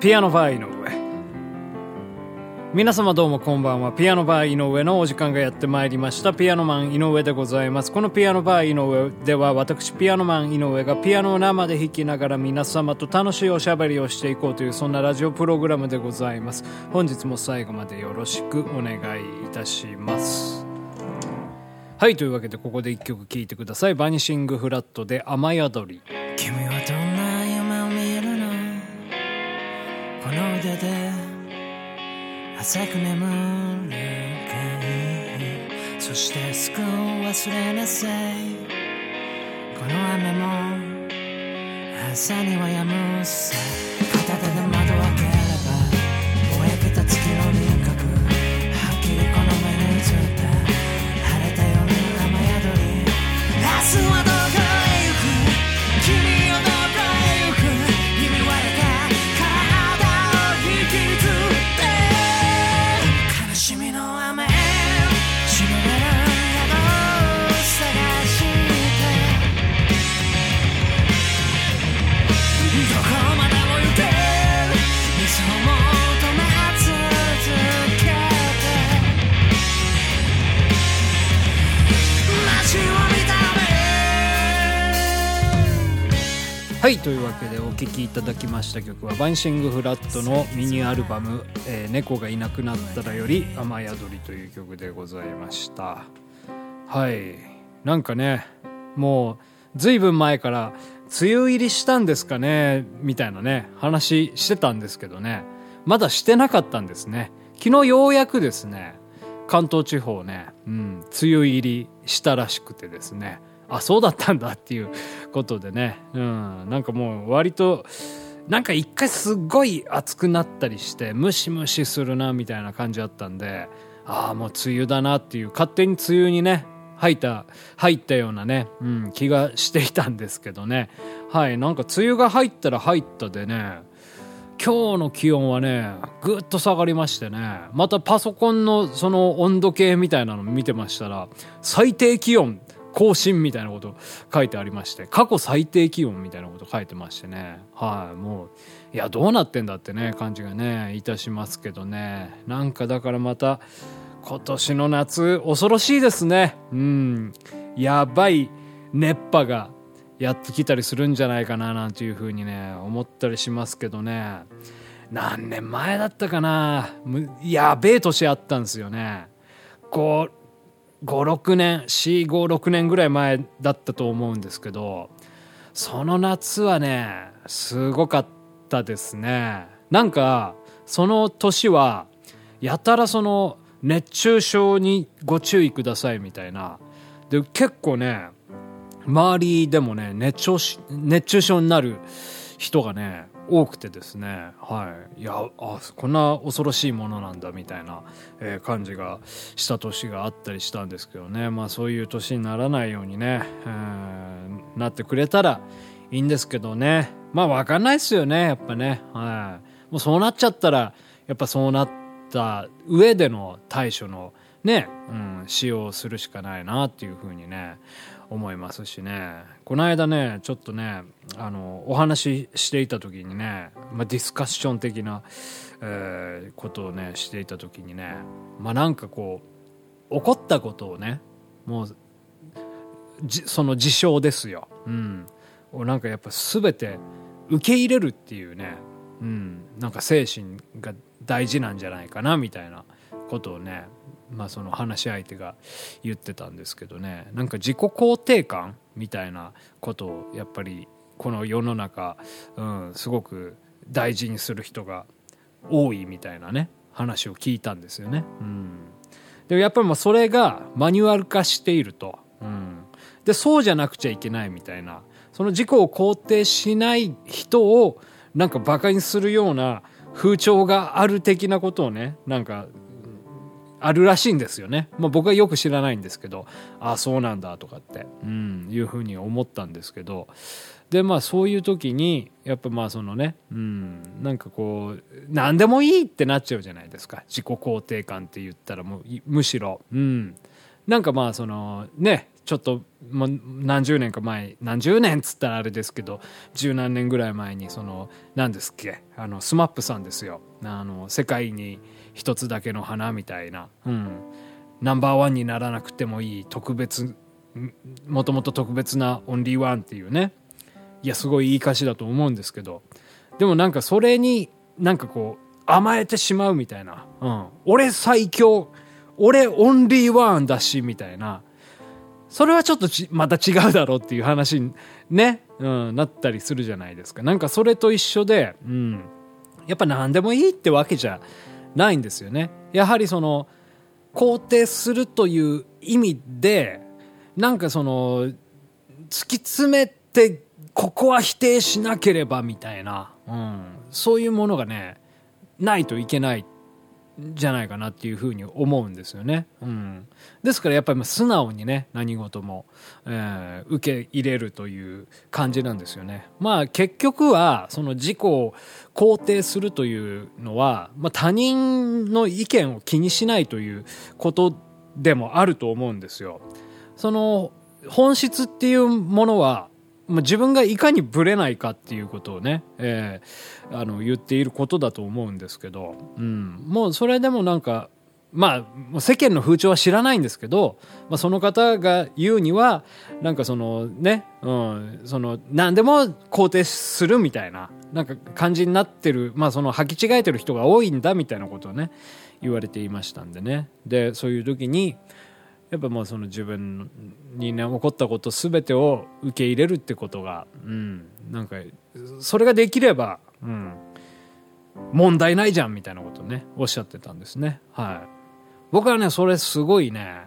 ピアノバー井上。皆様どうもこんばんは。ピアノバー井上のお時間がやってまいりました。ピアノマン井上でございます。このピアノバー井上では私ピアノマン井上がピアノを生で弾きながら皆様と楽しいおしゃべりをしていこうというそんなラジオプログラムでございます。本日も最後までよろしくお願いいたします。はいというわけでここで一曲聴いてください。バニシングフラットで雨宿り。君はどんこの腕で浅く眠るかいそしてすぐ忘れなさい。この雨も朝には止むさ。はいというわけでお聴きいただきました曲はバンシング・フラットのミニアルバム「えー猫がいなくなったら」より「雨宿り」という曲でございました。はい。なんかねもうずいぶん前から梅雨入りしたんですかねみたいなね話してたんですけどね。まだしてなかったんですね。昨日ようやくですね関東地方ね、うん、梅雨入りしたらしくてですねあそうだったんだっていうことでね、うん、なんかもう割となんか一回すっごい暑くなったりしてムシムシするなみたいな感じだったんでああもう梅雨だなっていう勝手に梅雨にね入った入ったようなね、うん、気がしていたんですけどね。はいなんか梅雨が入ったら入ったでね今日の気温はねぐっと下がりましてねまたパソコンのその温度計みたいなの見てましたら最低気温更新みたいなこと書いてありまして過去最低気温みたいなこと書いてましてね。はいもういやどうなってんだってね感じがねいたしますけどね。なんかだからまた今年の夏恐ろしいですね。うん。やばい熱波がやってきたりするんじゃないかななんていうふうにね思ったりしますけどね。何年前だったかな。やべえ年あったんですよね。56年456年ぐらい前だったと思うんですけどその夏はねすごかったですね。なんかその年はやたらその熱中症にご注意くださいみたいな。で結構ね周りでもね熱中熱中症になる人がね多くてですねはい。いやあこんな恐ろしいものなんだみたいな、えー感じがした年があったりしたんですけどね。まあそういう年にならないようにね、えーなってくれたらいいんですけどね。まあ分かんないっすよねやっぱね。はい。もうそうなっちゃったらやっぱそうなった上での対処のね、うん、使用するしかないなっていうふうにね思いますしね。この間ねちょっとねあのお話ししていた時にね、まあ、ディスカッション的な、えーことをねしていた時にねまあなんかこう起こったことをねもうじその事象ですよ、うん、をなんかやっぱ全て受け入れるっていうね、うん、なんか精神が大事なんじゃないかなみたいなことをねまあその話し相手が言ってたんですけどねなんか自己肯定感みたいなことをやっぱりこの世の中、うん、すごく大事にする人が多いみたいなね話を聞いたんですよね。うん、でもやっぱりもうそれがマニュアル化していると。うん、でそうじゃなくちゃいけないみたいなその自己を肯定しない人をなんかバカにするような風潮がある的なことをねなんかあるらしいんですよね。まあ、僕はよく知らないんですけど、ああ、そうなんだとかって、うん、いうふうに思ったんですけど、で、まあそういう時に、やっぱまあそのね、うん、なんかこう、何でもいいってなっちゃうじゃないですか。自己肯定感って言ったらもう、むしろ、うん。なんかまあその、ね、ちょっともう何十年か前何十年っつったらあれですけど十何年ぐらい前にその何ですっけあの SMAP さんですよ。あの世界に一つだけの花みたいな、うん、ナンバーワンにならなくてもいい特別もともと特別なオンリーワンっていうね。いやすごいいい歌詞だと思うんですけど。でもなんかそれになんかこう甘えてしまうみたいな、うん、俺最強俺オンリーワンだしみたいな。それはちょっとまた違うだろうっていう話にね、うん、なったりするじゃないですか。なんかそれと一緒で、うん、やっぱ何でもいいってわけじゃないんですよね。やはりその肯定するという意味でなんかその突き詰めてここは否定しなければみたいな、うん、そういうものがねないといけないじゃないかなっていうふうに思うんですよね。うん、ですからやっぱり素直にね何事も、えー、受け入れるという感じなんですよね。まあ結局はその自己を肯定するというのは、まあ、他人の意見を気にしないということでもあると思うんですよ。その本質っていうものはまあ、自分がいかにぶれないかっていうことをね、えー、あの言っていることだと思うんですけど、うん、もうそれでもなんかまあ世間の風潮は知らないんですけど、まあ、その方が言うにはなんかそのね、うん、その何でも肯定するみたいななんか感じになってる、まあ、その履き違えてる人が多いんだみたいなことをね言われていましたんでね。でそういう時にやっぱもうその自分にね起こったこと全てを受け入れるってことが、うん、なんかそれができれば、うん、問題ないじゃんみたいなことねおっしゃってたんですね。はい。僕はねそれすごいね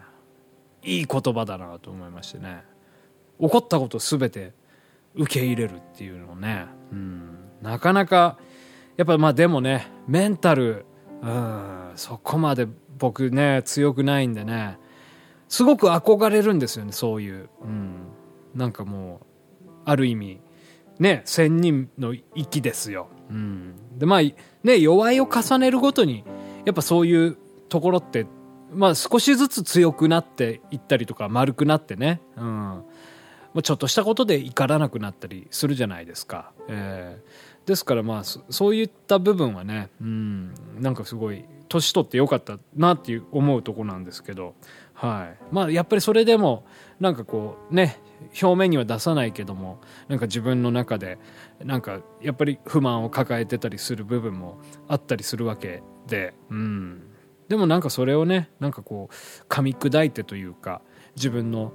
いい言葉だなと思いましてね。起こったこと全て受け入れるっていうのね、うん、なかなかやっぱまあでもねメンタル、うん、そこまで僕ね強くないんでねすごく憧れるんですよねそういう、うん、なんかもうある意味ね仙人の域ですよ、うん、でまあね弱いを重ねるごとにやっぱそういうところってまあ少しずつ強くなっていったりとか丸くなってね、うん、ちょっとしたことで怒らなくなったりするじゃないですか、えー、ですからまあそういった部分はね、うん、なんかすごい年取ってよかったなっていう思うとこなんですけど。はい。まあ、やっぱりそれでもなんかこうね表面には出さないけどもなんか自分の中でなんかやっぱり不満を抱えてたりする部分もあったりするわけで、うん、でもなんかそれをねなんかこう噛み砕いてというか自分の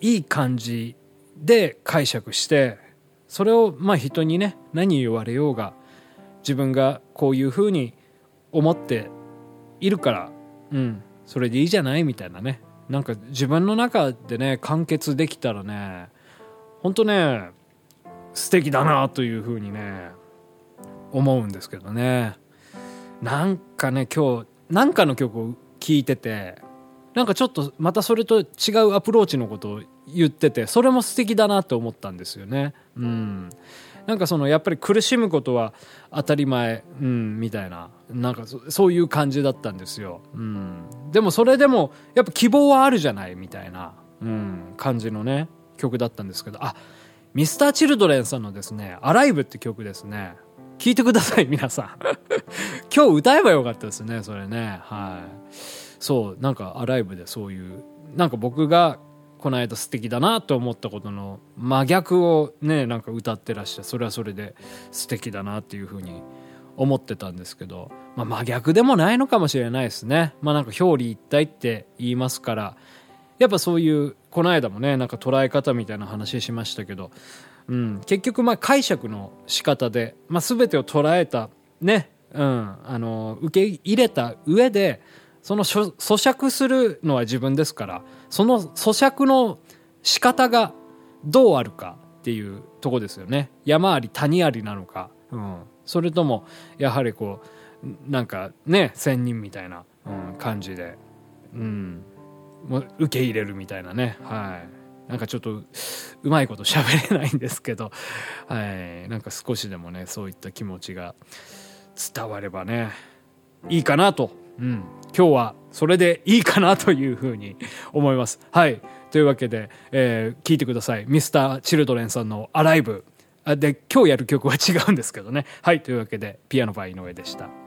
いい感じで解釈してそれをまあ人にね何言われようが自分がこういうふうに思っているから、うん、それでいいじゃない？みたいなね。なんか自分の中でね完結できたらねほんとね素敵だなというふうにね思うんですけどね。なんかね今日なんかの曲を聴いててなんかちょっとまたそれと違うアプローチのことを言っててそれも素敵だなって思ったんですよね。うん。なんかそのやっぱり苦しむことは当たり前、うん、みたいな。なんかそういう感じだったんですよ、うん、でもそれでもやっぱ希望はあるじゃないみたいな、うん、感じのね曲だったんですけど。あミスターチルドレンさんのですね「アライブって曲ですね。聞いてください皆さん。今日歌えばよかったですねそれね。はい。そうなんか「アライブでそういうなんか僕がこの間素敵だなと思ったことの真逆をねなんか歌ってらっしゃそれはそれで素敵だなっていうふうに思ってたんですけど、まあ、真逆でもないのかもしれないですね。まあなんか表裏一体って言いますからやっぱそういうこの間もねなんか捉え方みたいな話しましたけど、うん、結局まあ解釈の仕方で、まあ、全てを捉えたね、うん、あの受け入れた上でその咀嚼するのは自分ですからその咀嚼の仕方がどうあるかっていうとこですよね。山あり谷ありなのか、うん、それともやはりこうなんかね仙人みたいな、うん、感じで、うん、もう受け入れるみたいなね。はい。なんかちょっとうまいこと喋れないんですけど、はい、なんか少しでもねそういった気持ちが伝わればねいいかなと、うん、今日はそれでいいかなというふうに思います。はい。というわけで、えー聞いてください。ミスター・チルドレンさんのアライブ。で、今日やる曲は違うんですけどね。はい、というわけで、ピアノバイ井上でした。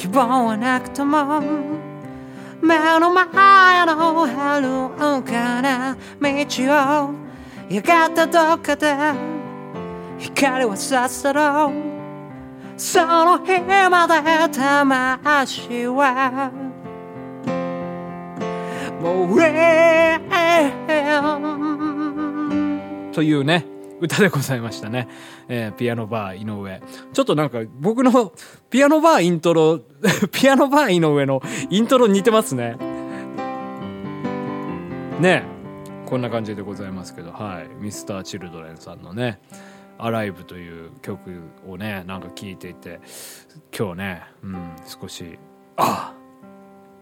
希望はなくとも目の前の遥かな道をやがてどっかで光はさっさとその日まで魂はもうえというね、歌でございましたね。えーピアノバー井上。ちょっとなんか僕の ピアノバーイントロ、ピアノバー井上のイントロ似てますね。ねこんな感じでございますけど、はい。ミスターチルドレンさんのね、アライブという曲をね、なんか聴いていて、今日ね、うん、少し、あ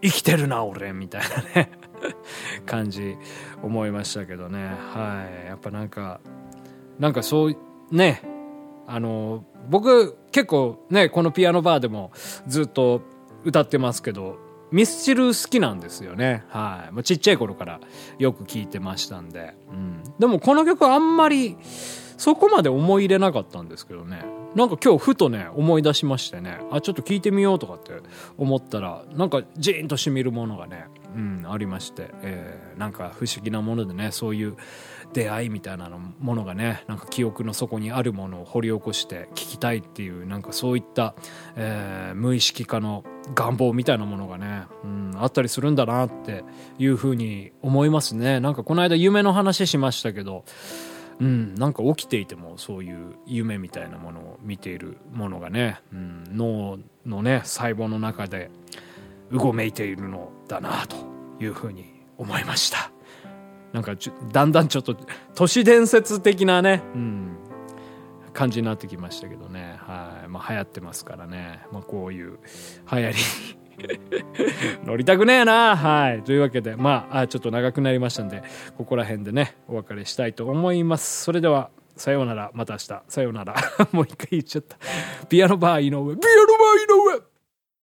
生きてるな俺みたいなね 感じ思いましたけどねはいやっぱなんかなんかそうね。あの僕結構ねこのピアノバーでもずっと歌ってますけどミスチル好きなんですよね。はい。もうちっちゃい頃からよく聴いてましたんで、うん、でもこの曲あんまりそこまで思い入れなかったんですけどね。なんか今日ふとね思い出しましてね。あちょっと聞いてみようとかって思ったらなんかジーンとしみるものがね、うん、ありまして、えーなんか不思議なものでねそういう出会いみたいなのものがねなんか記憶の底にあるものを掘り起こして聞きたいっていうなんかそういった、えー無意識化の願望みたいなものがね、うん、あったりするんだなっていうふうに思いますね。なんかこの間夢の話しましたけどうん、なんか起きていてもそういう夢みたいなものを見ているものがね、うん、脳のね細胞の中でうごめいているのだなというふうに思いました。なんかだんだんちょっと都市伝説的なね、うん、感じになってきましたけどね。はい、まあ、流行ってますからね、まあ、こういう流行り 乗りたくねえな。はい。というわけでまああちょっと長くなりましたんでここら辺でねお別れしたいと思います。それではさようなら。また明日。さようなら。もう一回言っちゃった。ピアノバー井上。ピアノバー井上。